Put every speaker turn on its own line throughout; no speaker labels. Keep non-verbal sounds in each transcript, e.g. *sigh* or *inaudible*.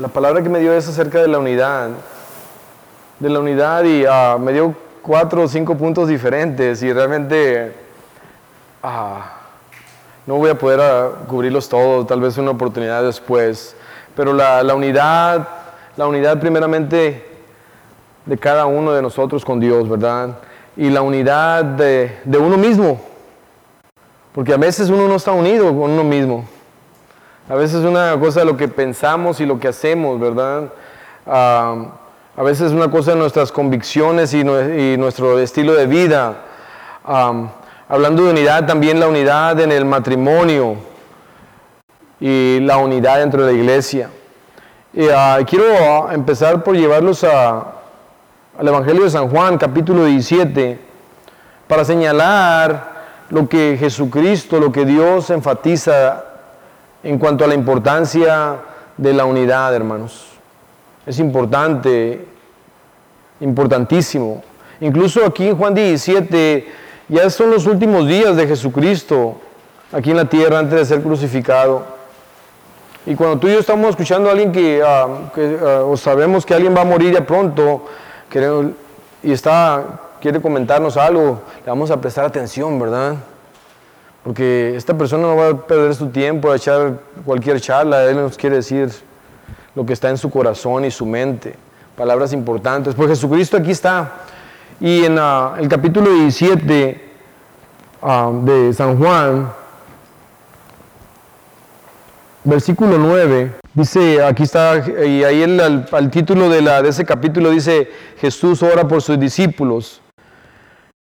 la palabra que me dio es acerca de la unidad. De la unidad y ah, me dio cuatro o cinco puntos diferentes y realmente ah, no voy a poder ah, cubrirlos todos, tal vez una oportunidad después. Pero la, unidad, la unidad primeramente de cada uno de nosotros con Dios, ¿verdad? Y la unidad de, de uno mismo. Porque a veces uno no está unido con uno mismo. A veces es una cosa lo que pensamos y lo que hacemos, ¿verdad? Ah, a veces es una cosa de nuestras convicciones y, nuestro estilo de vida. Ah, hablando de unidad, también la unidad en el matrimonio y la unidad dentro de la iglesia. Y, ah, quiero empezar por llevarlos al Evangelio de San Juan, capítulo 17, para señalar lo que Jesucristo, lo que Dios enfatiza en cuanto a la importancia de la unidad, hermanos. Es importante, importantísimo. Incluso aquí en Juan 17, ya son los últimos días de Jesucristo aquí en la tierra antes de ser crucificado. Y cuando tú y yo estamos escuchando a alguien que, ah, ah, o sabemos que alguien va a morir ya pronto, y está, quiere comentarnos algo, le vamos a prestar atención, ¿verdad? Porque esta persona no va a perder su tiempo a echar cualquier charla, Él nos quiere decir lo que está en su corazón y su mente, palabras importantes. Pues Jesucristo aquí está. Y en ah, el capítulo 17 ah, de San Juan, versículo 9, dice, aquí está, y ahí el, al, título de, de ese capítulo dice, Jesús ora por sus discípulos.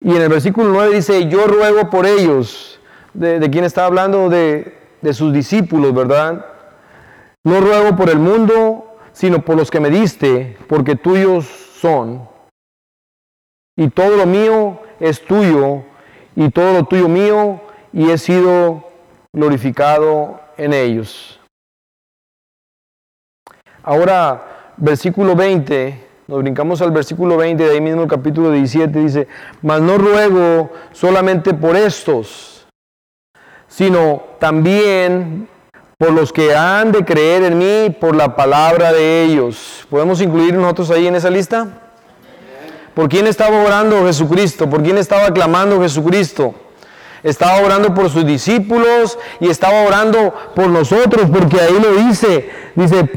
Y en el versículo 9 dice, yo ruego por ellos de, quién está hablando, de, de sus discípulos, ¿verdad? No ruego por el mundo, sino por los que me diste, porque tuyos son. Y todo lo mío es tuyo, y todo lo tuyo mío, y he sido glorificado en ellos. Ahora, versículo 20, nos brincamos al versículo 20, de ahí mismo el capítulo 17, dice, mas no ruego solamente por estos, sino también por los que han de creer en mí por la palabra de ellos. ¿Podemos incluir nosotros ahí en esa lista? ¿Por quién estaba orando Jesucristo? ¿Por quién estaba clamando Jesucristo? Estaba orando por sus discípulos y estaba orando por nosotros, porque ahí lo dice, dice,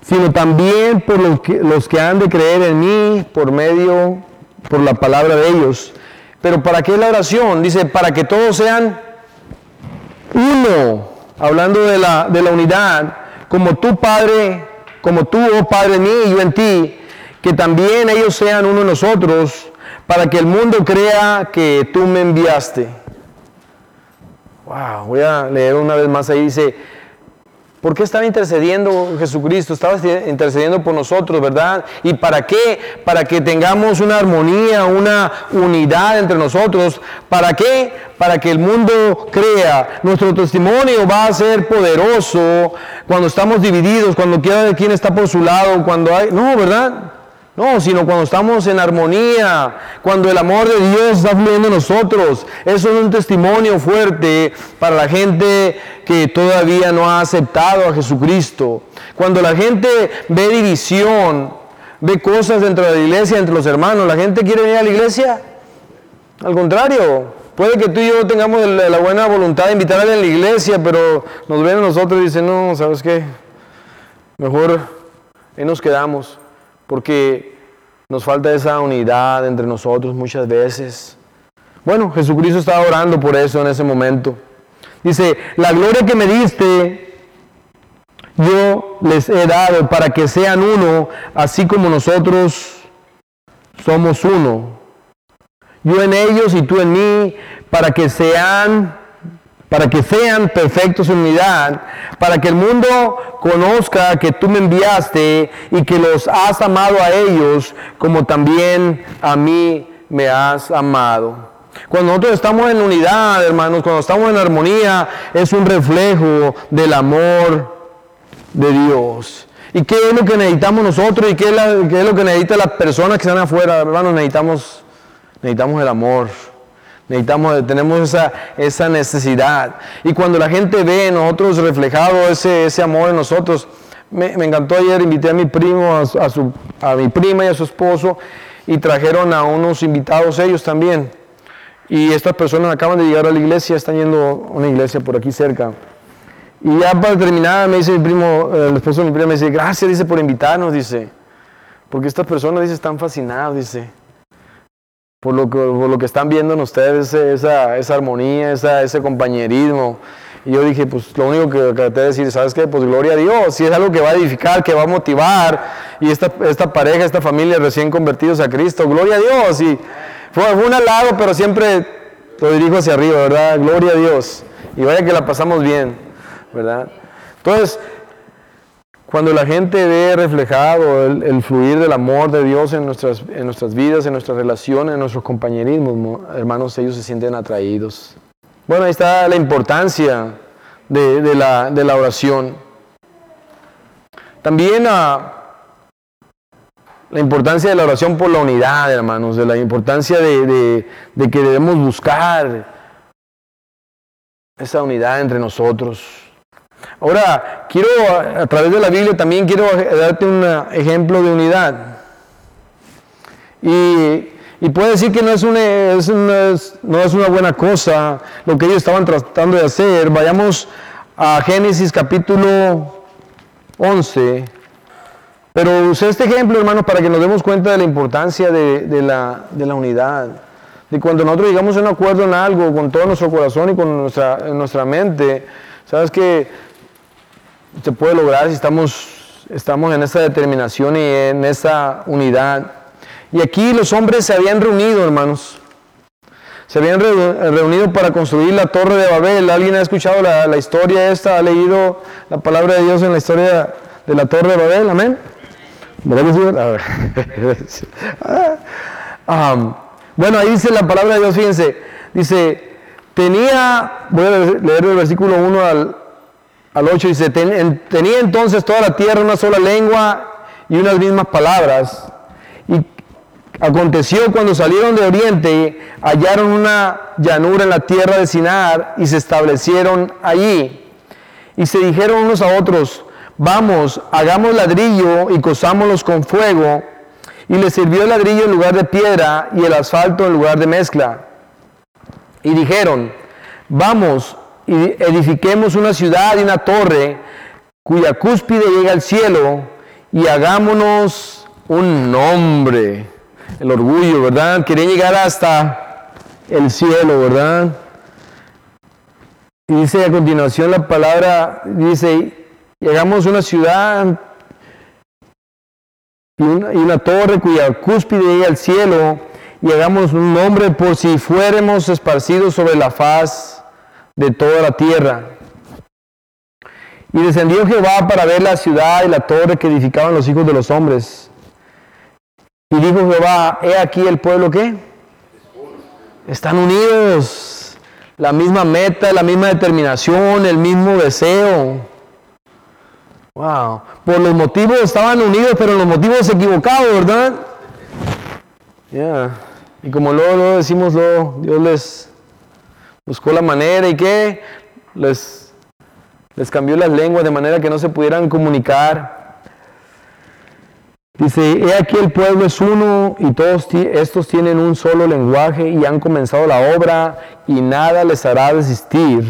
sino también por los que, los que han de creer en mí por medio, por la palabra de ellos. Pero ¿para qué la oración? Dice, para que todos sean uno, hablando de la, de la unidad, como tu Padre, como tú, oh Padre mío, y yo en ti, que también ellos sean uno de nosotros, para que el mundo crea que tú me enviaste. Wow, voy a leer una vez más ahí, dice, ¿Por qué estaba intercediendo Jesucristo? Estaba intercediendo por nosotros, ¿verdad? ¿Y para qué? Para que tengamos una armonía, una unidad entre nosotros. ¿Para qué? Para que el mundo crea. Nuestro testimonio va a ser poderoso cuando estamos divididos, cuando quiera quien está por su lado, cuando hay... No, ¿verdad? No, sino cuando estamos en armonía, cuando el amor de Dios está fluyendo en nosotros. Eso es un testimonio fuerte para la gente que todavía no ha aceptado a Jesucristo. Cuando la gente ve división, ve cosas dentro de la iglesia, entre los hermanos, ¿la gente quiere venir a la iglesia? Al contrario, puede que tú y yo tengamos la buena voluntad de invitarle a la iglesia, pero nos ven a nosotros y dicen, no, ¿sabes qué? Mejor ahí nos quedamos porque nos falta esa unidad entre nosotros muchas veces. Bueno, Jesucristo estaba orando por eso en ese momento. Dice, la gloria que me diste, yo les he dado para que sean uno, así como nosotros somos uno. Yo en ellos y tú en mí, para que sean para que sean perfectos en unidad, para que el mundo conozca que tú me enviaste y que los has amado a ellos como también a mí me has amado. Cuando nosotros estamos en unidad, hermanos, cuando estamos en armonía, es un reflejo del amor de Dios. ¿Y qué es lo que necesitamos nosotros y qué es, lo que necesitan las personas que están afuera? Hermanos, necesitamos, necesitamos el amor. Necesitamos, tenemos esa, esa necesidad. Y cuando la gente ve en nosotros reflejado ese, ese amor en nosotros, me, encantó ayer, invité a mi primo, a, su, a mi prima y a su esposo y trajeron a unos invitados ellos también. Y estas personas acaban de llegar a la iglesia, están yendo a una iglesia por aquí cerca. Y ya para terminar, me dice mi primo, el esposo de mi prima, me dice, gracias, dice, por invitarnos, dice. Porque estas personas, dice, están fascinados, dice. Por lo que, por lo que están viendo en ustedes, esa, esa armonía, esa, ese compañerismo. Y yo dije, pues lo único que traté de decir, ¿sabes qué? Pues gloria a Dios, si es algo que va a edificar, que va a motivar, y esta, esta pareja, esta familia recién convertidos a Cristo, gloria a Dios. Y fue, fue un alado, pero siempre lo dirijo hacia arriba, ¿verdad? Gloria a Dios. Y vaya que la pasamos bien, ¿verdad? Entonces, cuando la gente ve reflejado el, fluir del amor de Dios en nuestras, en nuestras vidas, en nuestras relaciones, en nuestros compañerismos, hermanos, ellos se sienten atraídos. Bueno, ahí está la importancia de, la, oración. También ah, la importancia de la oración por la unidad, hermanos, de la importancia de, que debemos buscar esa unidad entre nosotros. Ahora, quiero, a través de la Biblia, también quiero darte un ejemplo de unidad. Y y puede decir que no es, una, no es una buena cosa lo que ellos estaban tratando de hacer. Vayamos a Génesis capítulo 11. Pero usé este ejemplo, hermanos, para que nos demos cuenta de la importancia de, la, de la, unidad. De cuando nosotros llegamos a un acuerdo en algo con todo nuestro corazón y con nuestra, nuestra mente, sabes que se puede lograr si estamos, estamos en esa determinación y en esa unidad. Y aquí los hombres se habían reunido, hermanos. Se habían reunido para construir la torre de Babel. ¿Alguien ha escuchado la, historia esta? ¿Ha leído la palabra de Dios en la historia de la torre de Babel? Amén. *laughs* bueno, ahí dice la palabra de Dios, fíjense. Dice, tenía, voy a leer el versículo 1 al, al 8, dice, tenía entonces toda la tierra una sola lengua y unas mismas palabras. Y Aconteció cuando salieron de Oriente, hallaron una llanura en la tierra de Sinar y se establecieron allí. Y se dijeron unos a otros, vamos, hagamos ladrillo y cosámoslos con fuego. Y les sirvió el ladrillo en lugar de piedra y el asfalto en lugar de mezcla. Y dijeron, vamos, y edifiquemos una ciudad y una torre cuya cúspide llega al cielo y hagámonos un nombre el orgullo, ¿verdad? Querían llegar hasta el cielo, ¿verdad? Y dice a continuación la palabra, dice, llegamos una ciudad y una, torre cuya cúspide llega al cielo y hagamos un nombre por si fuéramos esparcidos sobre la faz de toda la tierra. Y descendió Jehová para ver la ciudad y la torre que edificaban los hijos de los hombres. Y dijo Jehová, he aquí el pueblo que están unidos, la misma meta, la misma determinación, el mismo deseo. Wow, por los motivos estaban unidos, pero los motivos equivocados, ¿verdad? Ya. Y como luego, lo decimos, luego, Dios les buscó la manera y que les, les cambió las lenguas de manera que no se pudieran comunicar. Dice, he aquí el pueblo es uno y todos estos tienen un solo lenguaje y han comenzado la obra y nada les hará desistir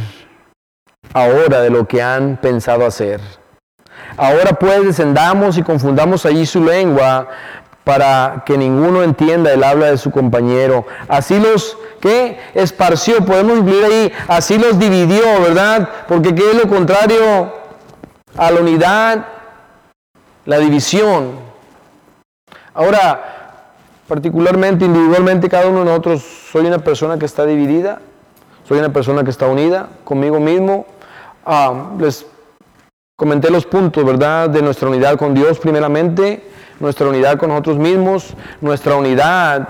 ahora de lo que han pensado hacer. Ahora pues descendamos y confundamos allí su lengua para que ninguno entienda el habla de su compañero. Así los que esparció, podemos incluir ahí, así los dividió, ¿verdad? Porque ¿qué es lo contrario a la unidad? La división. Ahora, particularmente, individualmente, cada uno de nosotros, soy una persona que está dividida, soy una persona que está unida conmigo mismo. Ah, les comenté los puntos, ¿verdad?, de nuestra unidad con Dios primeramente, nuestra unidad con nosotros mismos, nuestra unidad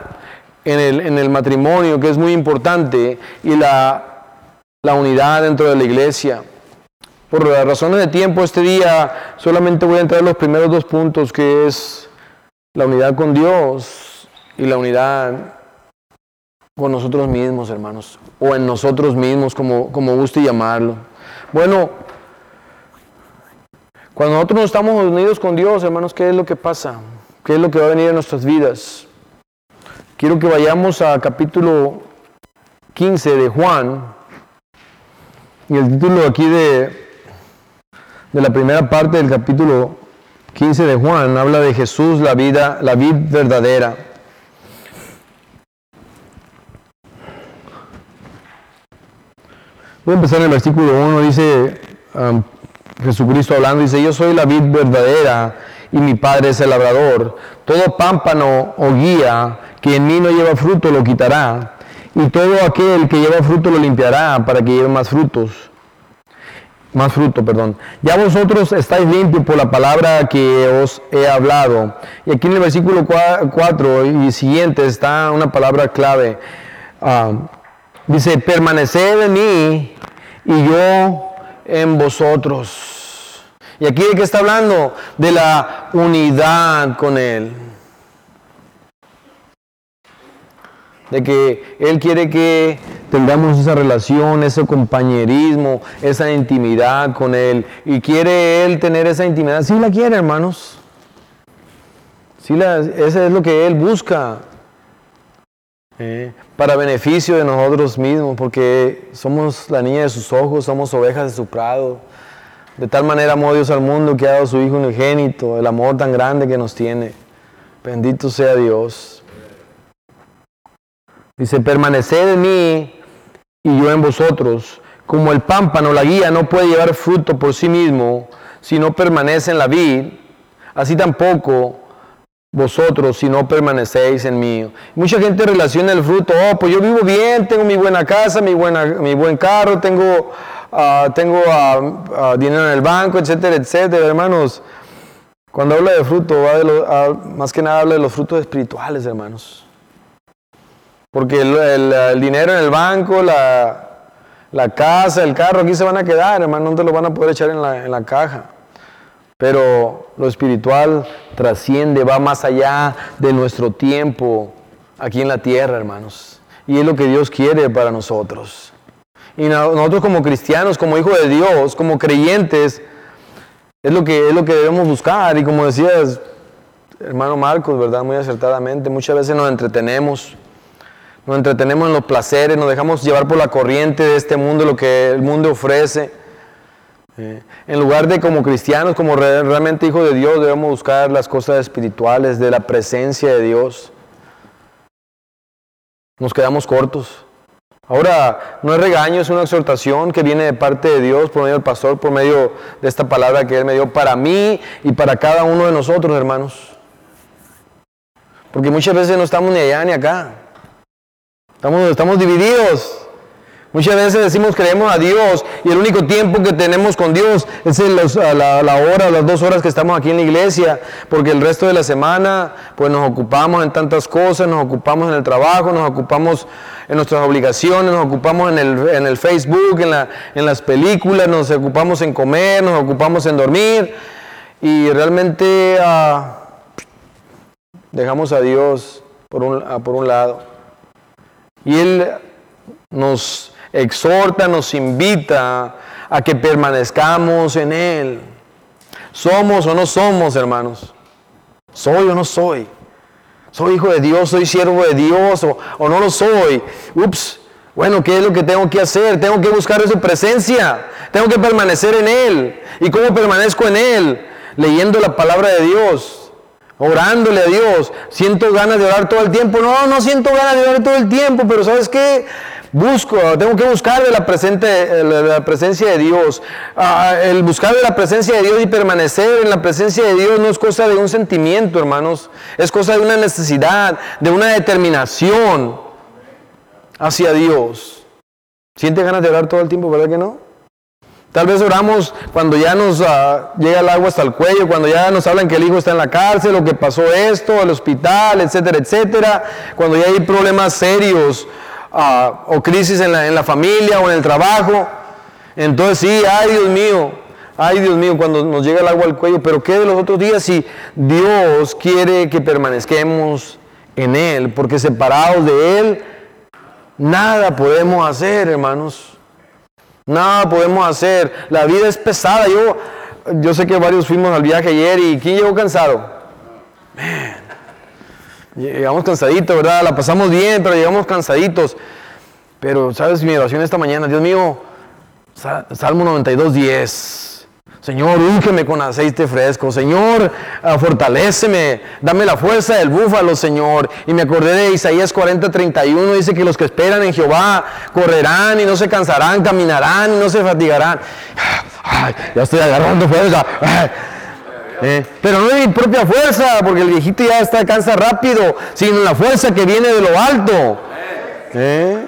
en el, en el matrimonio, que es muy importante, y la, la unidad dentro de la iglesia. Por razones de tiempo, este día solamente voy a entrar en los primeros dos puntos, que es la unidad con Dios y la unidad con nosotros mismos, hermanos, o en nosotros mismos, como, como guste llamarlo. Bueno, Cuando nosotros no estamos unidos con Dios, hermanos, ¿qué es lo que pasa? ¿Qué es lo que va a venir en nuestras vidas? Quiero que vayamos a capítulo 15 de Juan. Y el título aquí de, de la primera parte del capítulo 15 de Juan habla de Jesús, la vida, la vida verdadera. Voy a empezar en el versículo 1, dice Jesucristo hablando, dice, yo soy la vid verdadera y mi Padre es el labrador. Todo pámpano o guía que en mí no lleva fruto lo quitará, y todo aquel que lleva fruto lo limpiará para que lleve más frutos. Más fruto, perdón. Ya vosotros estáis limpios por la palabra que os he hablado. Y aquí en el versículo 4 y siguiente está una palabra clave. Ah, dice, permaneced en mí y yo en vosotros. Y aquí de qué está hablando? De la unidad con Él. De que Él quiere que tengamos esa relación, ese compañerismo, esa intimidad con Él. Y quiere Él tener esa intimidad. Sí la quiere, hermanos. Sí la, ese es lo que Él busca. Para beneficio de nosotros mismos, porque somos la niña de sus ojos, somos ovejas de su prado. De tal manera amó Dios al mundo que ha dado su Hijo unigénito, el amor tan grande que nos tiene. Bendito sea Dios. Dice, permaneced en mí y yo en vosotros. Como el pámpano, la guía, no puede llevar fruto por sí mismo si no permanece en la vid, así tampoco vosotros si no permanecéis en mí. Mucha gente relaciona el fruto, oh, pues yo vivo bien, tengo mi buena casa, mi, buena, mi buen carro, tengo, ah, tengo ah, ah, dinero en el banco, etcétera, etcétera, hermanos. Cuando habla de fruto, va más que nada habla de los frutos espirituales, hermanos. Porque el, dinero en el banco, la, la, casa, el carro, aquí se van a quedar, hermanos, no te lo van a poder echar en la, en la caja. Pero lo espiritual trasciende, va más allá de nuestro tiempo aquí en la tierra, hermanos. Y es lo que Dios quiere para nosotros. Y nosotros como cristianos, como hijos de Dios, como creyentes, es lo que, es lo que debemos buscar. Y como decías, hermano Marcos, ¿verdad? Muy acertadamente, muchas veces nos entretenemos. Nos entretenemos en los placeres, nos dejamos llevar por la corriente de este mundo, lo que el mundo ofrece. Eh, en lugar de como cristianos, como realmente hijos de Dios, debemos buscar las cosas espirituales, de la presencia de Dios. Nos quedamos cortos. Ahora, no es regaño, es una exhortación que viene de parte de Dios por medio del pastor, por medio de esta palabra que Él me dio para mí y para cada uno de nosotros, hermanos. Porque muchas veces no estamos ni allá ni acá. Estamos, estamos divididos. Muchas veces decimos creemos a Dios y el único tiempo que tenemos con Dios es la, la, hora, las dos horas que estamos aquí en la iglesia, porque el resto de la semana pues nos ocupamos en tantas cosas, nos ocupamos en el trabajo, nos ocupamos en nuestras obligaciones, nos ocupamos en el, en el Facebook, en, la, en las películas, nos ocupamos en comer, nos ocupamos en dormir y realmente ah, dejamos a Dios por un, por un lado. Y Él nos exhorta, nos invita a que permanezcamos en Él. ¿Somos o no somos, hermanos? ¿Soy o no soy? ¿Soy hijo de Dios? ¿Soy siervo de Dios o, o no lo soy? Ups, bueno, ¿qué es lo que tengo que hacer? Tengo que buscar su presencia. Tengo que permanecer en Él. ¿Y cómo permanezco en Él? Leyendo la palabra de Dios. Orándole a Dios. ¿Siento ganas de orar todo el tiempo? No, no siento ganas de orar todo el tiempo, pero ¿sabes qué? Busco, tengo que buscar de la, presente, la presencia de Dios. Ah, el buscar de la presencia de Dios y permanecer en la presencia de Dios no es cosa de un sentimiento, hermanos. Es cosa de una necesidad, de una determinación hacia Dios. ¿Siente ganas de orar todo el tiempo, verdad que no? Tal vez oramos cuando ya nos ah, llega el agua hasta el cuello, cuando ya nos hablan que el hijo está en la cárcel o que pasó esto, el hospital, etcétera, etcétera. Cuando ya hay problemas serios o crisis en la, en la familia o en el trabajo. Entonces sí, ay Dios mío, ay Dios mío, cuando nos llega el agua al cuello, pero ¿qué de los otros días si Dios quiere que permanezcamos en Él? Porque separados de Él, nada podemos hacer, hermanos. Nada podemos hacer. La vida es pesada. Yo yo sé que varios fuimos al viaje ayer y ¿quién llegó cansado? Llegamos cansaditos, ¿verdad? La pasamos bien, pero llegamos cansaditos. Pero, ¿sabes? Mi oración esta mañana, Dios mío, Salmo 92, 10. Señor, úngeme con aceite fresco. Señor, ah, fortaléceme. Dame la fuerza del búfalo, Señor. Y me acordé de Isaías 40, 31. Dice que los que esperan en Jehová correrán y no se cansarán, caminarán y no se fatigarán. ya estoy agarrando fuerza. Eh, pero no es mi propia fuerza, porque el viejito ya está cansa rápido, sino la fuerza que viene de lo alto. Eh.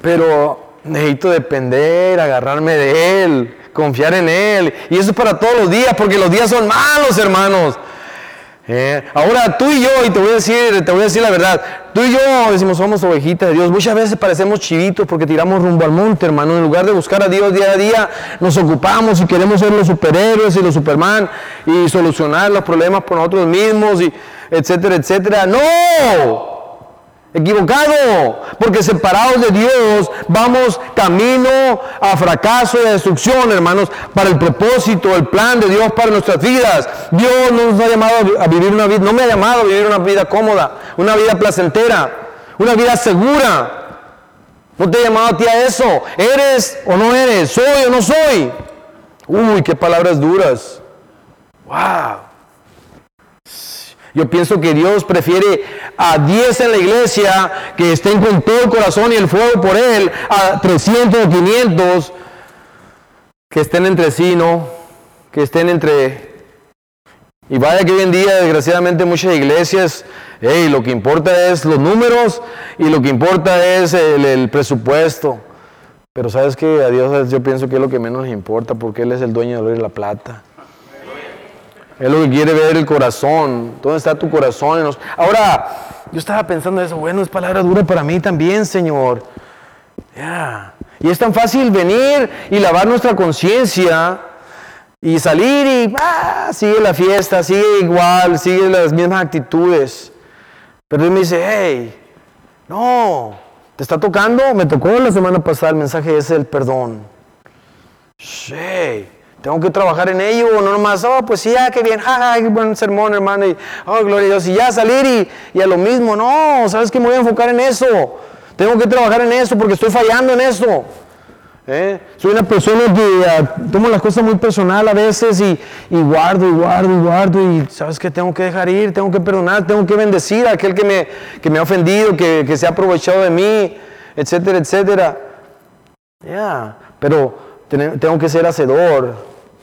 Pero necesito depender, agarrarme de Él confiar en Él. Y eso es para todos los días, porque los días son malos, hermanos. Eh, ahora tú y yo, y te voy a decir, te voy a decir la verdad, tú y yo decimos somos ovejitas de Dios. Muchas veces parecemos chivitos porque tiramos rumbo al monte, hermano. En lugar de buscar a Dios día a día, nos ocupamos y queremos ser los superhéroes y los superman y solucionar los problemas por nosotros mismos, y etcétera, etcétera. No, Equivocado, porque separados de Dios vamos camino a fracaso y a destrucción, hermanos, para el propósito, el plan de Dios para nuestras vidas. Dios no nos ha llamado a vivir una vida, no me ha llamado a vivir una vida cómoda, una vida placentera, una vida segura. No te he llamado a ti a eso. ¿Eres o no eres? ¿Soy o no soy? Uy, qué palabras duras. Wow. Yo pienso que Dios prefiere a 10 en la iglesia que estén con todo el corazón y el fuego por Él, a 300 o 500 que estén entre sí, ¿no? Que estén entre... Y vaya que hoy en día, desgraciadamente, muchas iglesias, hey, lo que importa es los números y lo que importa es el, presupuesto. Pero sabes que a Dios yo pienso que es lo que menos le importa porque Él es el dueño de la plata. Es lo que quiere ver el corazón. ¿Dónde está tu corazón? Ahora, yo estaba pensando eso, bueno, es palabra dura para mí también, Señor. Ya. Y es tan fácil venir y lavar nuestra conciencia y salir y ah, sigue la fiesta, sigue igual, sigue las mismas actitudes. Pero Él me dice, hey, no, ¿te está tocando? Me tocó la semana pasada el mensaje ese del perdón. Hey, tengo que trabajar en ello, no nomás, oh, pues sí, ya, qué bien, ja, qué buen sermón, hermano, y, oh, gloria a Dios, y ya salir y, y a lo mismo, no, ¿sabes que me voy a enfocar en eso? Tengo que trabajar en eso porque estoy fallando en eso. ¿eh? Soy una persona que ah, tomo las cosas muy personal a veces y, y, guardo y guardo y guardo y sabes que tengo que dejar ir, tengo que perdonar, tengo que bendecir a aquel que me, que me ha ofendido, que, que, se ha aprovechado de mí, etcétera, etcétera. Ya, pero tengo que ser hacedor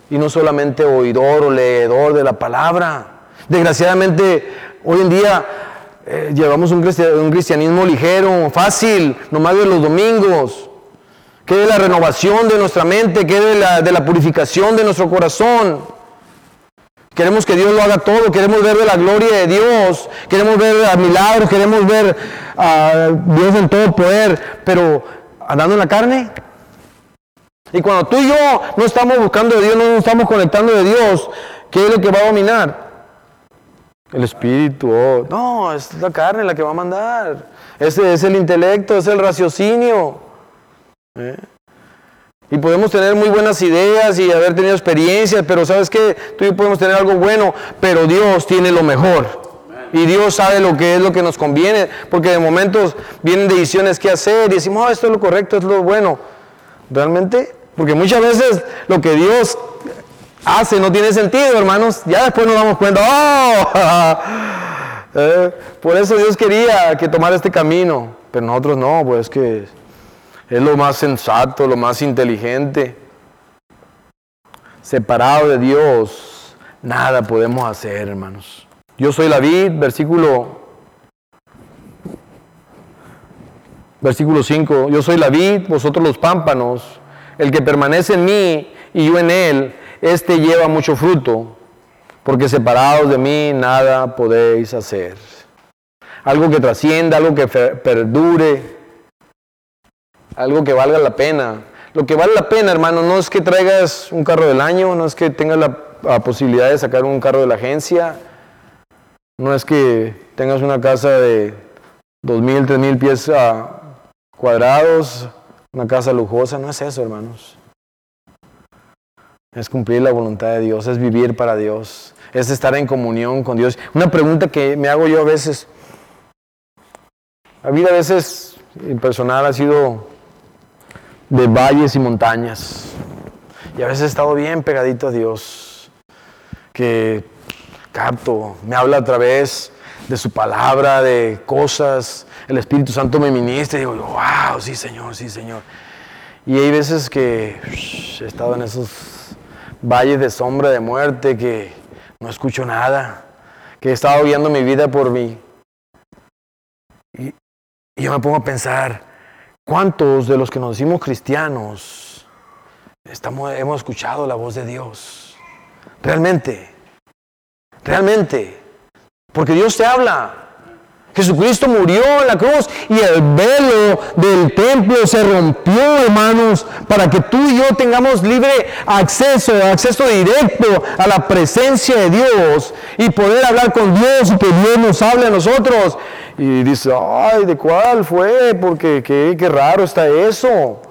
y no solamente oidor o leedor de la palabra. Desgraciadamente, hoy en día eh, llevamos un, cristianismo ligero, fácil, nomás de los domingos. Que de la renovación de nuestra mente, que de la, de la purificación de nuestro corazón. Queremos que Dios lo haga todo, queremos ver de la gloria de Dios, queremos ver a milagros, queremos ver a Dios en todo poder, pero andando en la carne, y cuando tú y yo no estamos buscando de Dios, no nos estamos conectando de Dios, ¿qué es lo que va a dominar? El espíritu. Oh, no, es la carne la que va a mandar. Ese es el intelecto, es el raciocinio. ¿Eh? Y podemos tener muy buenas ideas y haber tenido experiencias, pero sabes qué, tú y yo podemos tener algo bueno, pero Dios tiene lo mejor. Y Dios sabe lo que es lo que nos conviene, porque de momentos vienen decisiones que hacer y decimos, oh, esto es lo correcto, esto es lo bueno. Realmente, porque muchas veces lo que Dios hace no tiene sentido, hermanos. Ya después nos damos cuenta, ¡oh! *laughs* Eh, por eso Dios quería que tomara este camino, pero nosotros no, pues que es lo más sensato, lo más inteligente. Separado de Dios, nada podemos hacer, hermanos. Yo soy la vid, versículo Versículo 5, yo soy la vid, vosotros los pámpanos, el que permanece en mí y yo en él, este lleva mucho fruto, porque separados de mí nada podéis hacer. Algo que trascienda, algo que perdure, algo que valga la pena. Lo que vale la pena, hermano, no es que traigas un carro del año, no es que tengas la, posibilidad de sacar un carro de la agencia, no es que tengas una casa de dos mil, tres mil pies a, cuadrados, una casa lujosa, no es eso, hermanos. Es cumplir la voluntad de Dios, es vivir para Dios, es estar en comunión con Dios. Una pregunta que me hago yo a veces, la vida a veces personal ha sido de valles y montañas. Y a veces he estado bien pegadito a Dios, que capto, me habla a través de su palabra, de cosas, el Espíritu Santo me ministra y digo, wow, sí Señor, sí Señor. Y hay veces que he estado en esos valles de sombra de muerte que no escucho nada, que he estado guiando mi vida por mí. Y, y yo me pongo a pensar, ¿cuántos de los que nos decimos cristianos estamos, hemos escuchado la voz de Dios? Realmente, realmente, porque Dios te habla. Jesucristo murió en la cruz y el velo del templo se rompió, hermanos, para que tú y yo tengamos libre acceso, acceso directo a la presencia de Dios y poder hablar con Dios y que Dios nos hable a nosotros. Y dice, ay, ¿de cuál fue? Porque qué, qué raro está eso.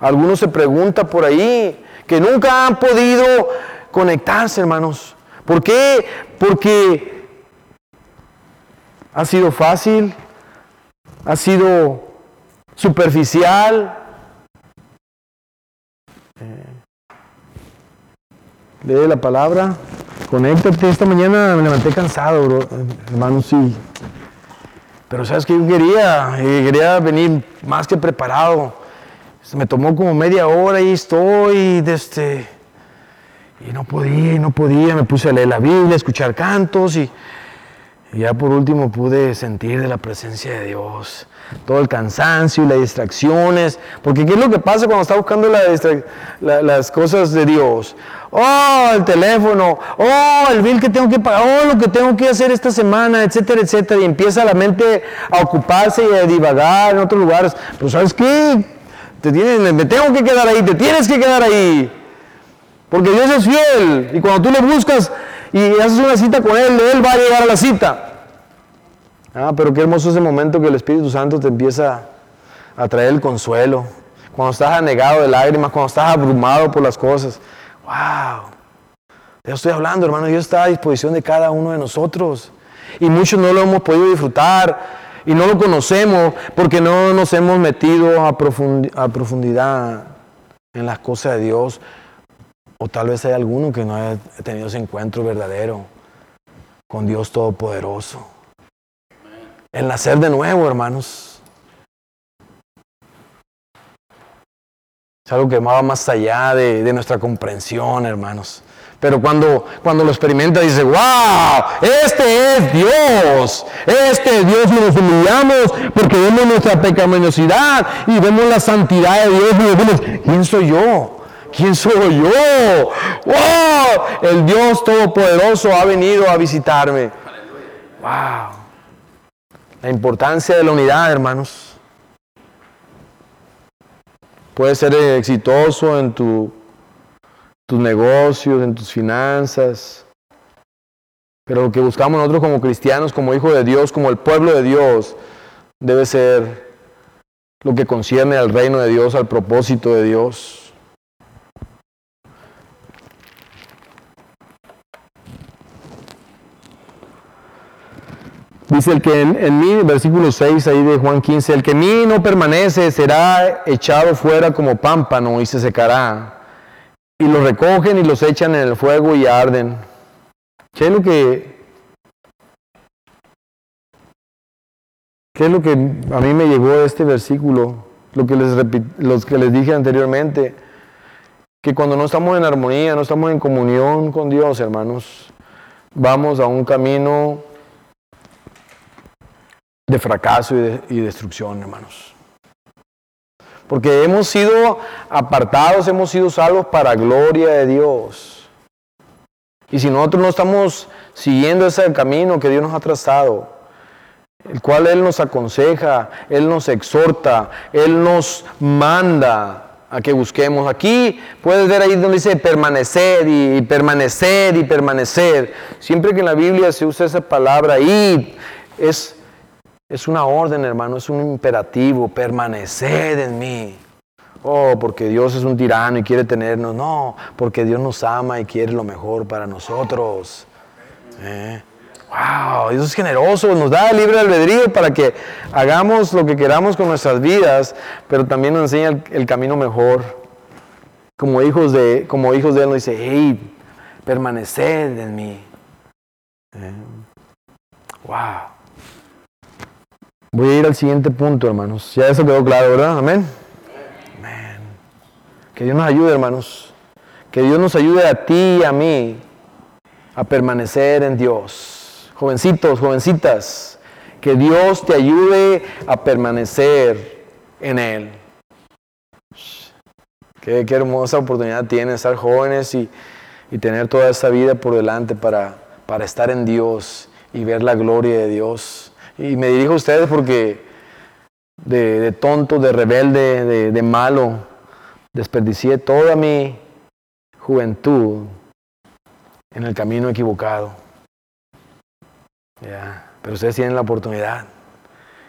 Algunos se preguntan por ahí que nunca han podido conectarse, hermanos. ¿Por qué? Porque ha sido fácil, ha sido superficial. Eh, lee la palabra, conéctate. Esta mañana me levanté cansado, bro. hermano, sí. Pero sabes que yo quería, eh, quería venir más que preparado. Me tomó como media hora y estoy, este, y no podía, y no podía. Me puse a leer la Biblia, escuchar cantos y ya por último pude sentir de la presencia de Dios, todo el cansancio y las distracciones, porque ¿qué es lo que pasa cuando está buscando las cosas de Dios? Oh, el teléfono, oh, el bill que tengo que pagar, oh, lo que tengo que hacer esta semana, etcétera, etcétera, y empieza la mente a ocuparse y a divagar en otros lugares. Pero ¿sabes qué? Te tienes, me tengo que quedar ahí, te tienes que quedar ahí, porque Dios es fiel, y cuando tú le buscas, y haces una cita con Él, Él va a llegar a la cita. Ah, pero qué hermoso ese momento que el Espíritu Santo te empieza a traer el consuelo. Cuando estás anegado de lágrimas, cuando estás abrumado por las cosas. ¡Wow! Yo estoy hablando, hermano, Dios está a disposición de cada uno de nosotros. Y muchos no lo hemos podido disfrutar y no lo conocemos porque no nos hemos metido a, profundidad en las cosas de Dios. O tal vez hay alguno que no haya tenido ese encuentro verdadero con Dios Todopoderoso. El nacer de nuevo, hermanos. Es algo que va más allá de, nuestra comprensión, hermanos. Pero cuando, cuando lo experimenta dice, wow, este es Dios, este es Dios nos humillamos porque vemos nuestra pecaminosidad y vemos la santidad de Dios y decimos, ¿quién soy yo? ¿Quién soy yo? ¡Wow! El Dios Todopoderoso ha venido a visitarme. ¡Wow! La importancia de la unidad, hermanos. Puedes ser exitoso en tu, tus negocios, en tus finanzas. Pero lo que buscamos nosotros como cristianos, como hijos de Dios, como el pueblo de Dios, debe ser lo que concierne al reino de Dios, al propósito de Dios. Dice el que en, mí, versículo 6 ahí de Juan 15, el que en mí no permanece será echado fuera como pámpano y se secará. Y los recogen y los echan en el fuego y arden. ¿Qué es lo que, qué es lo que a mí me llegó de este versículo? Lo que les, los que les dije anteriormente, que cuando no estamos en armonía, no estamos en comunión con Dios, hermanos, vamos a un camino de fracaso y, destrucción, hermanos. Porque hemos sido apartados, hemos sido salvos para gloria de Dios. Y si nosotros no estamos siguiendo ese camino que Dios nos ha trazado, el cual Él nos aconseja, Él nos exhorta, Él nos manda a que busquemos. Aquí puedes ver ahí donde dice permanecer y permanecer y permanecer. Siempre que en la Biblia se usa esa palabra, ahí es es una orden, hermano, es un imperativo, permanecer en mí. oh, porque Dios es un tirano y quiere tenernos. No, porque Dios nos ama y quiere lo mejor para nosotros. ¿Eh? Wow, Dios es generoso, nos da libre albedrío para que hagamos lo que queramos con nuestras vidas, pero también nos enseña el, camino mejor. Como hijos, de, como hijos de Él nos dice, hey, permaneced en mí. ¿Eh? Wow. Voy a ir al siguiente punto, hermanos. Ya eso quedó claro, ¿verdad? Amén. Amén. Que Dios nos ayude, hermanos. Que Dios nos ayude a ti y a mí a permanecer en Dios. Jovencitos, jovencitas, que Dios te ayude a permanecer en Él. Qué, hermosa oportunidad tienes estar jóvenes y, tener toda esta vida por delante para, para estar en Dios y ver la gloria de Dios. Y me dirijo a ustedes porque de, tonto, de rebelde, de, malo, desperdicié toda mi juventud en el camino equivocado. Pero ustedes tienen la oportunidad.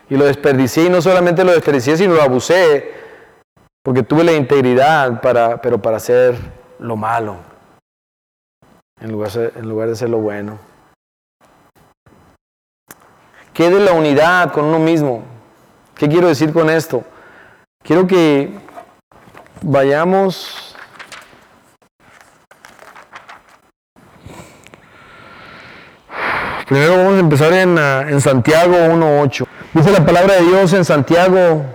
Y lo desperdicié y no solamente lo desperdicié, sino lo abusé, porque tuve la integridad, para, pero para hacer lo malo, en lugar, en lugar de hacer lo bueno quede la unidad con uno mismo. ¿Qué quiero decir con esto? Quiero que vayamos Primero vamos a empezar en, ah, en Santiago 1.8. Dice la palabra de Dios en Santiago,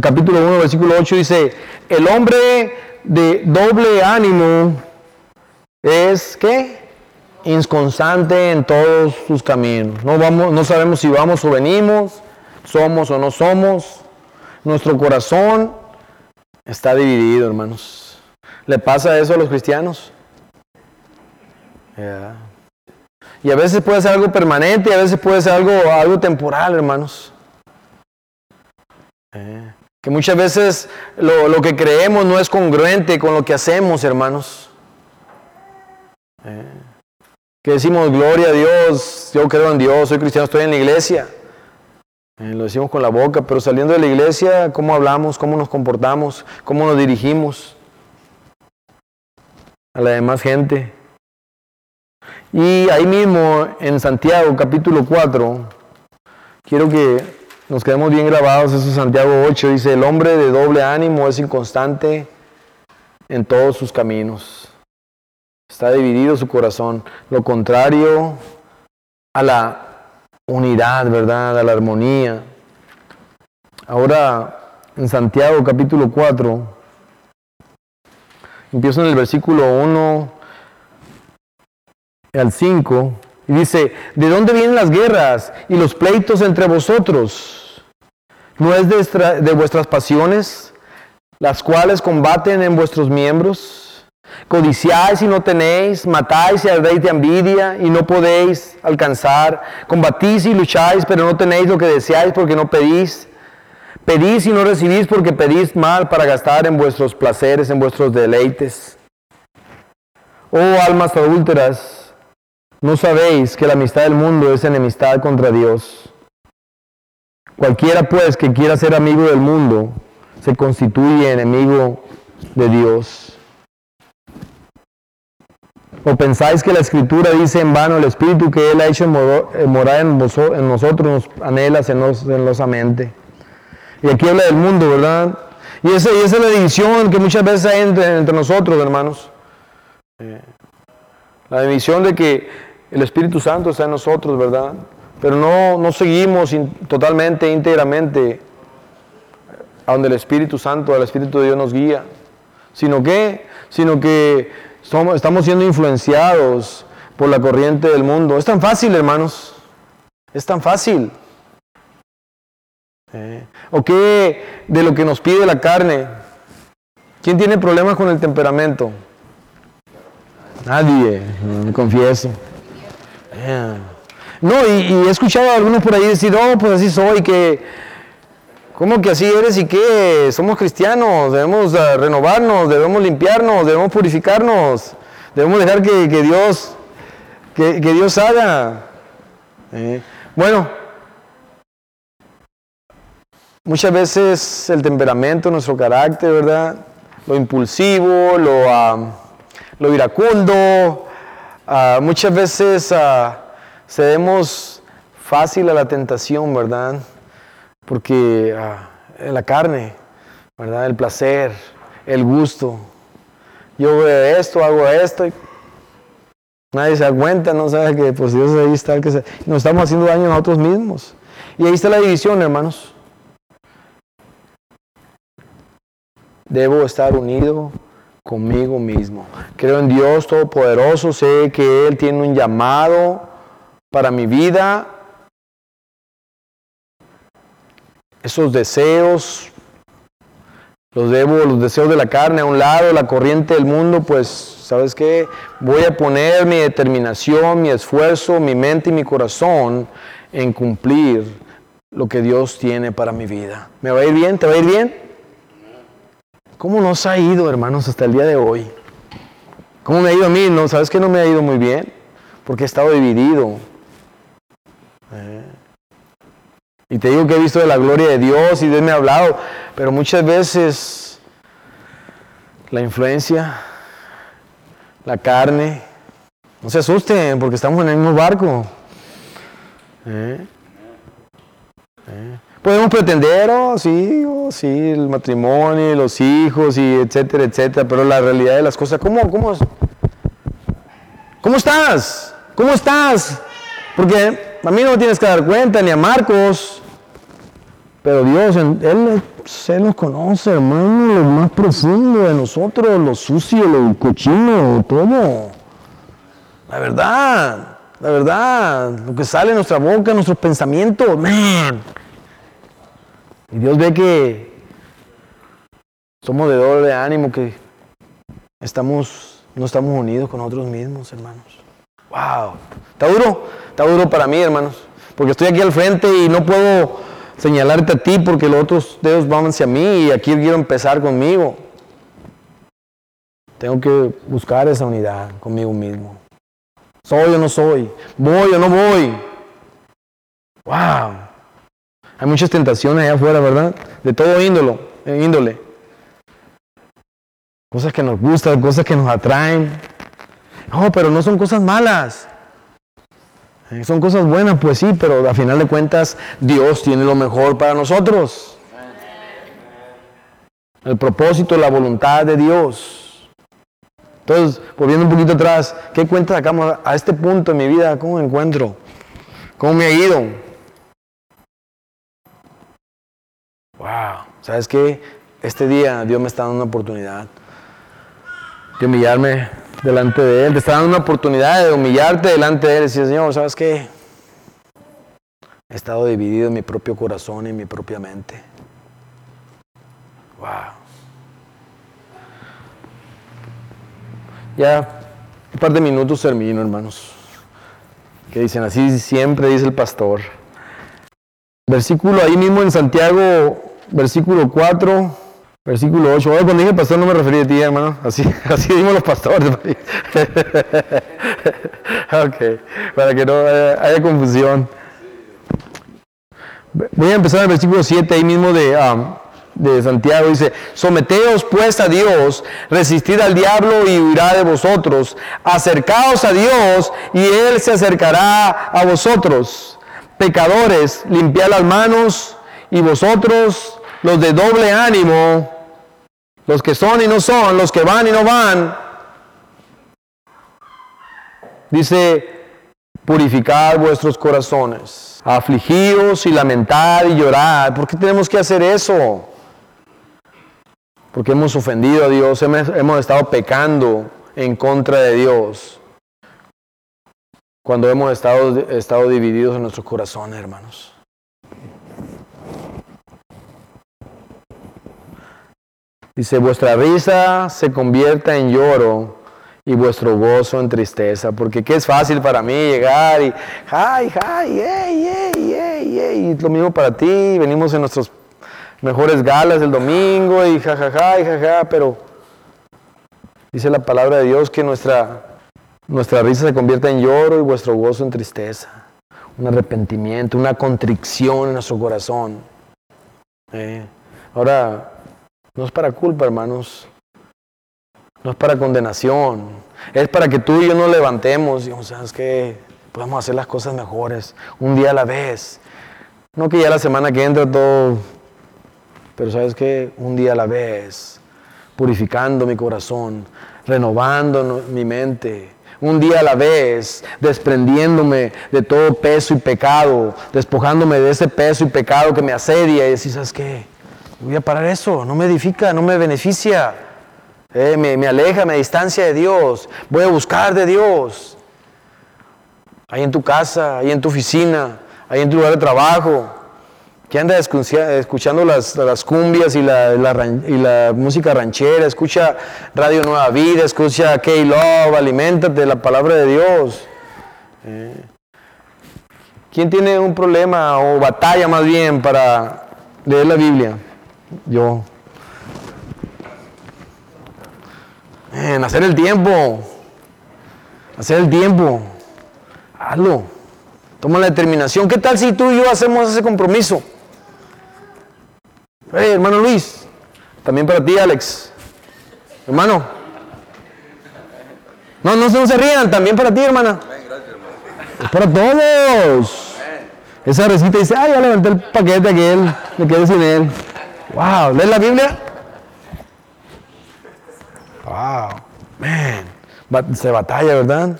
capítulo 1, versículo 8, dice, el hombre de doble ánimo es, ¿qué? Inconstante en todos sus caminos. No, vamos, no sabemos si vamos o venimos, somos o no somos. Nuestro corazón está dividido, hermanos. ¿Le pasa eso a los cristianos? Y a veces puede ser algo permanente a veces puede ser algo, algo temporal, hermanos. Que muchas veces lo, lo, que creemos no es congruente con lo que hacemos, hermanos. Que decimos, gloria a Dios, yo creo en Dios, soy cristiano, estoy en la iglesia. Eh, lo decimos con la boca, pero saliendo de la iglesia, ¿cómo hablamos? ¿Cómo nos comportamos? ¿Cómo nos dirigimos a la demás gente? Y ahí mismo, en Santiago capítulo 4, quiero que nos quedemos bien grabados, eso es Santiago 8, dice, el hombre de doble ánimo es inconstante en todos sus caminos. Está dividido su corazón. Lo contrario a la unidad, ¿verdad? A la armonía. Ahora, en Santiago capítulo 4, empiezo en el versículo 1 al 5, y dice, ¿de dónde vienen las guerras y los pleitos entre vosotros? ¿No es de, de vuestras pasiones, las cuales combaten en vuestros miembros? Codiciáis y no tenéis, matáis y ardéis de envidia y no podéis alcanzar. Combatís y lucháis, pero no tenéis lo que deseáis porque no pedís. Pedís y no recibís porque pedís mal para gastar en vuestros placeres, en vuestros deleites. Oh almas adúlteras, ¿no sabéis que la amistad del mundo es enemistad contra Dios? Cualquiera pues que quiera ser amigo del mundo se constituye enemigo de Dios. ¿O pensáis que la escritura dice en vano el espíritu que Él ha hecho morar en, nosotros, nos anhela celosamente? Y aquí habla del mundo, ¿verdad? Y esa, es la división que muchas veces hay entre, nosotros, hermanos. Eh, la división de que el Espíritu Santo está en nosotros, ¿verdad? Pero no, no seguimos totalmente, íntegramente a donde el Espíritu Santo, el Espíritu de Dios nos guía. Sino que, sino que estamos siendo influenciados por la corriente del mundo. Es tan fácil, hermanos. Es tan fácil. Eh, ¿O qué de lo que nos pide la carne? ¿Quién tiene problemas con el temperamento? Nadie, me confieso. Eh. No, y, y, he escuchado a algunos por ahí decir, oh, pues así soy, que ¿Cómo que así eres y qué? Somos cristianos, debemos ah, renovarnos, debemos limpiarnos, debemos purificarnos, debemos dejar que, Dios, que, Dios haga. Eh, bueno, muchas veces el temperamento, nuestro carácter, ¿verdad? Lo impulsivo, lo, ah, iracundo, ah, muchas veces cedemos fácil a la tentación, ¿verdad? Porque la carne, ¿verdad? El placer, el gusto. Yo veo esto, hago esto. Nadie se da cuenta, no sabe que pues Dios ahí está, que nos estamos haciendo daño a nosotros mismos. Y ahí está la división, hermanos. Debo estar unido conmigo mismo. Creo en Dios Todopoderoso, sé que Él tiene un llamado para mi vida. Esos deseos, los debo, los deseos de la carne a un lado, la corriente del mundo, pues, ¿sabes qué? Voy a poner mi determinación, mi esfuerzo, mi mente y mi corazón en cumplir lo que Dios tiene para mi vida. ¿Me va a ir bien? ¿Te va a ir bien? ¿Cómo nos ha ido, hermanos, hasta el día de hoy? ¿Cómo me ha ido a mí? No, ¿sabes que no me ha ido muy bien? Porque he estado dividido. Eh. Y te digo que he visto de la gloria de Dios y Dios me ha hablado, pero muchas veces la influencia, la carne, no se asusten porque estamos en el mismo barco. ¿Eh? ¿Eh? Podemos pretender, oh, sí, oh, sí, el matrimonio, los hijos, y etcétera, etcétera, pero la realidad de las cosas, ¿cómo, cómo, cómo estás? ¿Cómo estás? Porque a mí no me tienes que dar cuenta, ni a Marcos, pero Dios, Él se nos conoce, hermano, lo más profundo de nosotros, lo sucio, lo cochino, todo. La verdad, la verdad, lo que sale de nuestra boca, nuestros pensamientos, man. Y Dios ve que somos de doble ánimo, que estamos, no estamos unidos con nosotros mismos, hermanos. Wow, está duro, está duro para mí, hermanos, porque estoy aquí al frente y no puedo señalarte a ti porque los otros dedos van hacia mí y aquí quiero empezar conmigo. Tengo que buscar esa unidad conmigo mismo. ¿Soy o no soy? ¿Voy o no voy? ¡Wow! Hay muchas tentaciones allá afuera, ¿verdad? De todo índolo, índole. Cosas que nos gustan, cosas que nos atraen. No, pero no son cosas malas. Eh, son cosas buenas, pues sí, pero a final de cuentas Dios tiene lo mejor para nosotros. El propósito, la voluntad de Dios. Entonces, volviendo un poquito atrás, ¿qué cuenta sacamos a este punto en mi vida? ¿Cómo me encuentro? ¿Cómo me ha ido? Wow, ¿sabes qué? Este día Dios me está dando una oportunidad de humillarme delante de Él. Te está dando una oportunidad de humillarte delante de Él decir, Señor, ¿sabes qué? He estado dividido en mi propio corazón y en mi propia mente. Wow. Ya un par de minutos termino, hermanos. Que dicen así siempre dice el pastor. Versículo ahí mismo en Santiago, versículo 4. Versículo 8. cuando dije pastor no me referí a ti, hermano. Así, *laughs* así dimos los pastores. *laughs* ok, para que no haya, confusión. Voy a empezar el versículo 7 ahí mismo de, um, de Santiago. Dice, someteos pues a Dios, resistid al diablo y huirá de vosotros. Acercaos a Dios y Él se acercará a vosotros. Pecadores, limpiad las manos y vosotros los de doble ánimo, los que son y no son, los que van y no van. Dice, purificad vuestros corazones, afligidos y lamentad y llorad. ¿Por qué tenemos que hacer eso? Porque hemos ofendido a Dios, hemos estado pecando en contra de Dios. Cuando hemos estado, estado divididos en nuestros corazones, hermanos. Dice, vuestra risa se convierta en lloro y vuestro gozo en tristeza, porque qué es fácil para mí llegar y, ay, ay, ey, ey, ey, ey, lo mismo para ti, venimos en nuestros mejores galas del domingo y jajaja, y jaja, pero dice la palabra de Dios que nuestra, nuestra risa se convierta en lloro y vuestro gozo en tristeza, un arrepentimiento, una contrición en nuestro corazón. Eh, ahora, no es para culpa, hermanos. No es para condenación. Es para que tú y yo nos levantemos y, ¿sabes que Podemos hacer las cosas mejores, un día a la vez. No que ya la semana que entra todo, pero ¿sabes qué? Un día a la vez, purificando mi corazón, renovando mi mente, un día a la vez, desprendiéndome de todo peso y pecado, despojándome de ese peso y pecado que me asedia y decir, ¿sabes qué? Voy a parar eso, no me edifica, no me beneficia. Eh, me, aleja, me distancia de Dios. Voy a buscar de Dios. Ahí en tu casa, ahí en tu oficina, ahí en tu lugar de trabajo. Que anda escuchando las, cumbias y la, música ranchera, escucha Radio Nueva Vida, escucha K-Love, alimentate de la palabra de Dios. Eh. ¿Quién tiene un problema o batalla más bien para leer la Biblia? Yo. En hacer el tiempo. Hacer el tiempo. Hazlo. Toma la determinación. ¿Qué tal si tú y yo hacemos ese compromiso? Hey, hermano Luis. También para ti, Alex. Hermano. No, no, no se rían. También para ti, hermana. Es para todos. Esa recita dice, ay, ya levanté el paquete aquel. Me quedé sin él. Wow. ¿Lees la Biblia? Wow, man, se batalla, ¿verdad?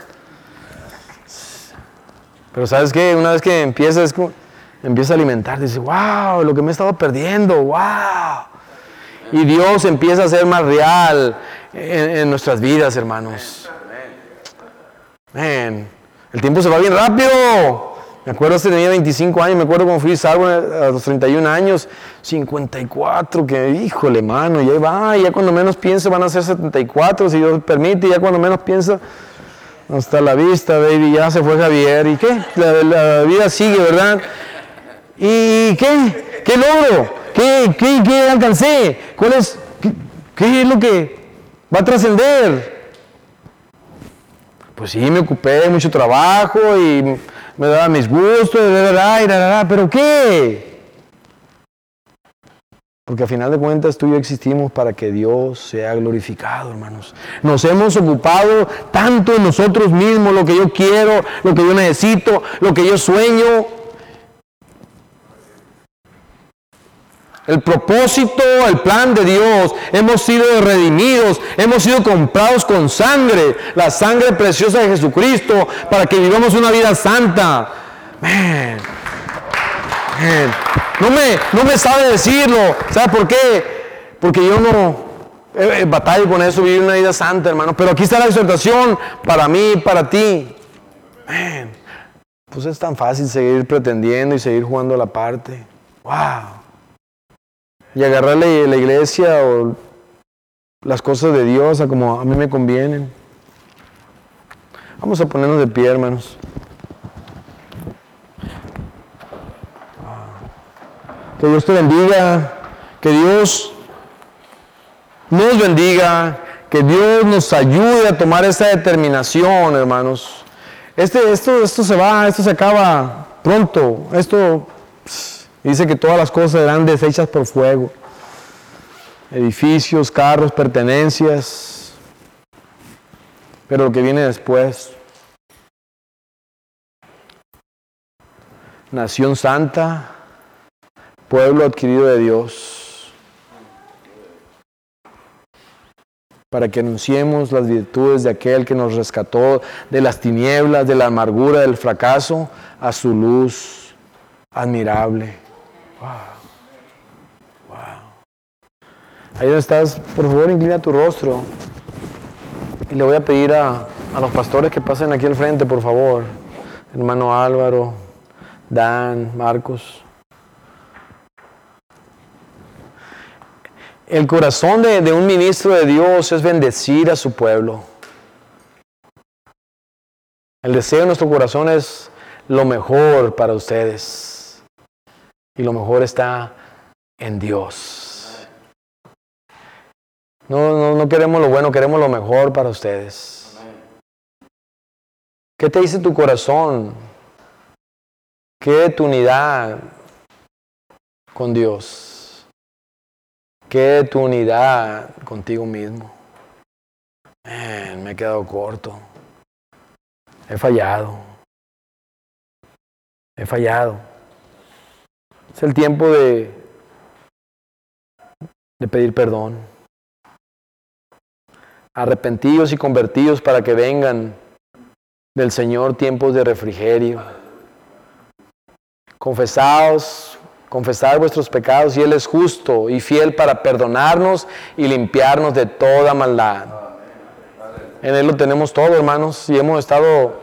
Pero sabes qué, una vez que empiezas, empieza a alimentar, dices, wow, lo que me he estado perdiendo, wow. Y Dios empieza a ser más real en, nuestras vidas, hermanos. Man, el tiempo se va bien rápido. Me acuerdo, este tenía 25 años, me acuerdo cuando fui salvo a los 31 años, 54, que híjole, mano, ya va, ya cuando menos pienso van a ser 74, si Dios permite, ya cuando menos pienso, hasta la vista, baby, ya se fue Javier, ¿y qué? La, vida sigue, ¿verdad? ¿Y qué? ¿Qué logro? ¿Qué, qué, qué alcancé? ¿Cuál es, qué es lo que va a trascender? Pues sí, me ocupé mucho trabajo y me daba mis gustos, pero ¿qué? Porque al final de cuentas tú y yo existimos para que Dios sea glorificado, hermanos. Nos hemos ocupado tanto en nosotros mismos, lo que yo quiero, lo que yo necesito, lo que yo sueño, El propósito, el plan de Dios. Hemos sido redimidos, hemos sido comprados con sangre, la sangre preciosa de Jesucristo, para que vivamos una vida santa. No, me, no me sabe decirlo. ¿Sabe por qué? Porque yo no eh, eh, batallo con eso, vivir una vida santa, hermano. Pero aquí está la exhortación para mí, para ti. Pues es tan fácil seguir pretendiendo y seguir jugando la parte. ¡Wow! Y agarrarle la iglesia o las cosas de Dios a como a mí me convienen. Vamos a ponernos de pie, hermanos. Que Dios te bendiga, que Dios nos bendiga, que Dios nos ayude a tomar esa determinación, hermanos. Este, esto, esto se va, esto se acaba pronto. Esto Dice que todas las cosas serán deshechas por fuego. Edificios, carros, pertenencias. Pero lo que viene después. Nación santa, pueblo adquirido de Dios. Para que anunciemos las virtudes de aquel que nos rescató de las tinieblas, de la amargura, del fracaso, a su luz admirable. Wow. Wow. Ahí donde estás, por favor, inclina tu rostro. Y le voy a pedir a, a los pastores que pasen aquí al frente, por favor. Hermano Álvaro, Dan, Marcos. El corazón de, de, un ministro de Dios es bendecir a su pueblo. El deseo de nuestro corazón es lo mejor para ustedes. Y lo mejor está en Dios. No, no, queremos lo bueno, queremos lo mejor para ustedes. ¿Qué te dice tu corazón? ¿Qué tu unidad con Dios? que tu unidad contigo mismo. me he quedado corto. He fallado. He fallado. Es el tiempo de, de pedir perdón. Arrepentidos y convertidos para que vengan del Señor tiempos de refrigerio. Confesaos, confesar vuestros pecados y Él es justo y fiel para perdonarnos y limpiarnos de toda maldad. En Él lo tenemos todo, hermanos, y hemos estado,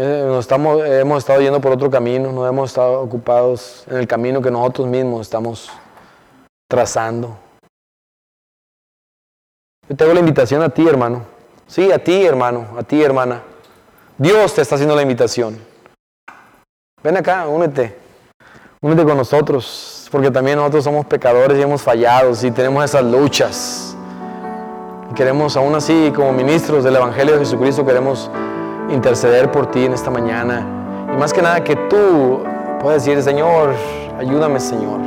eh, estamos, hemos estado yendo por otro camino, no hemos estado ocupados en el camino que nosotros mismos estamos trazando. Yo te hago la invitación a ti, hermano. Sí, a ti, hermano, a ti, hermana. Dios te está haciendo la invitación. Ven acá, únete. Únete con nosotros, porque también nosotros somos pecadores y hemos fallado y tenemos esas luchas. Y queremos, aún así, como ministros del Evangelio de Jesucristo, queremos interceder por ti en esta mañana. Y más que nada que tú puedas decir, Señor, ayúdame, Señor.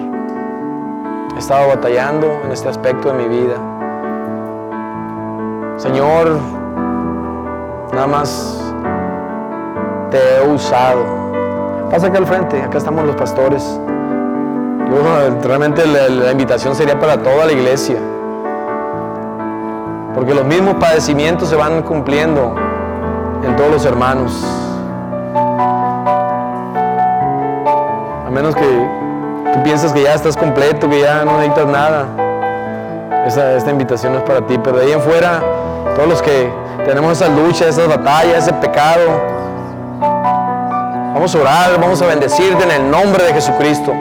He estado batallando en este aspecto de mi vida. Señor, nada más te he usado. Pasa acá al frente, acá estamos los pastores. realmente la, invitación sería para toda la iglesia. Porque los mismos padecimientos se van cumpliendo en todos los hermanos. A menos que tú piensas que ya estás completo, que ya no necesitas nada. esta invitación no es para ti, pero de ahí en fuera, todos los que tenemos esa lucha, esas batallas, ese pecado, Vamos a orar, vamos a bendecirte en el nombre de Jesucristo.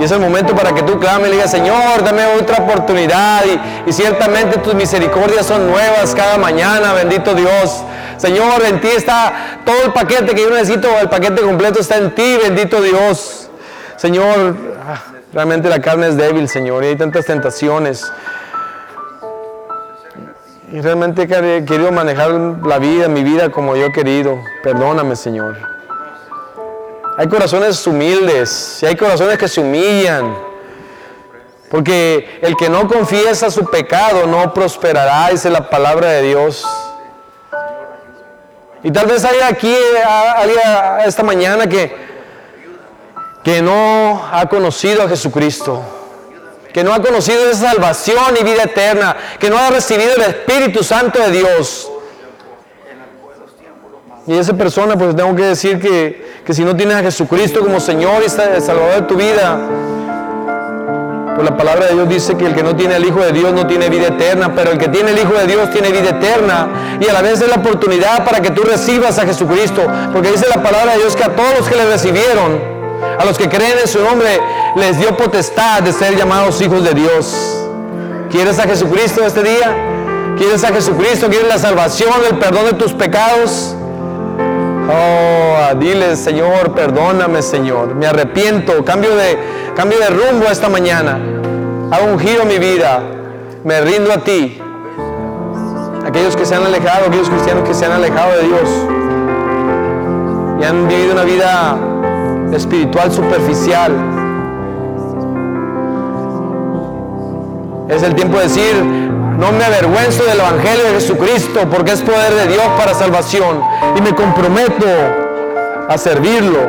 Y es el momento para que tú clames y digas, Señor, dame otra oportunidad. Y, ciertamente tus misericordias son nuevas cada mañana, bendito Dios. Señor, en ti está todo el paquete que yo necesito, el paquete completo está en ti, bendito Dios. Señor, ah, realmente la carne es débil, Señor, y hay tantas tentaciones. Y realmente he querido manejar la vida, mi vida como yo he querido. Perdóname, Señor. Hay corazones humildes y hay corazones que se humillan. Porque el que no confiesa su pecado no prosperará, dice la palabra de Dios. Y tal vez haya aquí alguien esta mañana que, que no ha conocido a Jesucristo que no ha conocido esa salvación y vida eterna, que no ha recibido el Espíritu Santo de Dios. Y esa persona, pues tengo que decir que, si no tienes a Jesucristo como Señor y Salvador de tu vida, pues la palabra de Dios dice que el que no tiene el Hijo de Dios no tiene vida eterna, pero el que tiene el Hijo de Dios tiene vida eterna. Y a la vez es la oportunidad para que tú recibas a Jesucristo, porque dice la palabra de Dios que a todos los que le recibieron, a los que creen en su nombre les dio potestad de ser llamados hijos de Dios. ¿Quieres a Jesucristo este día? ¿Quieres a Jesucristo? ¿Quieres la salvación, el perdón de tus pecados? Oh, dile, Señor, perdóname, Señor. Me arrepiento. Cambio de, cambio de rumbo esta mañana. Hago un giro en mi vida. Me rindo a ti. Aquellos que se han alejado, aquellos cristianos que se han alejado de Dios y han vivido una vida espiritual superficial. Es el tiempo de decir, no me avergüenzo del Evangelio de Jesucristo porque es poder de Dios para salvación y me comprometo a servirlo,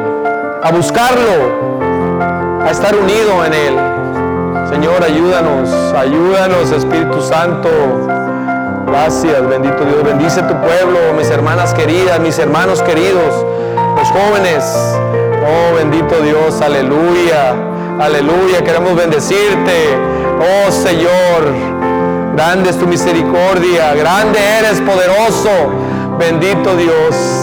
a buscarlo, a estar unido en Él. Señor, ayúdanos, ayúdanos Espíritu Santo. Gracias, bendito Dios. Bendice tu pueblo, mis hermanas queridas, mis hermanos queridos, los jóvenes, Oh, bendito Dios, aleluya, aleluya, queremos bendecirte. Oh Señor, grande es tu misericordia, grande eres, poderoso. Bendito Dios.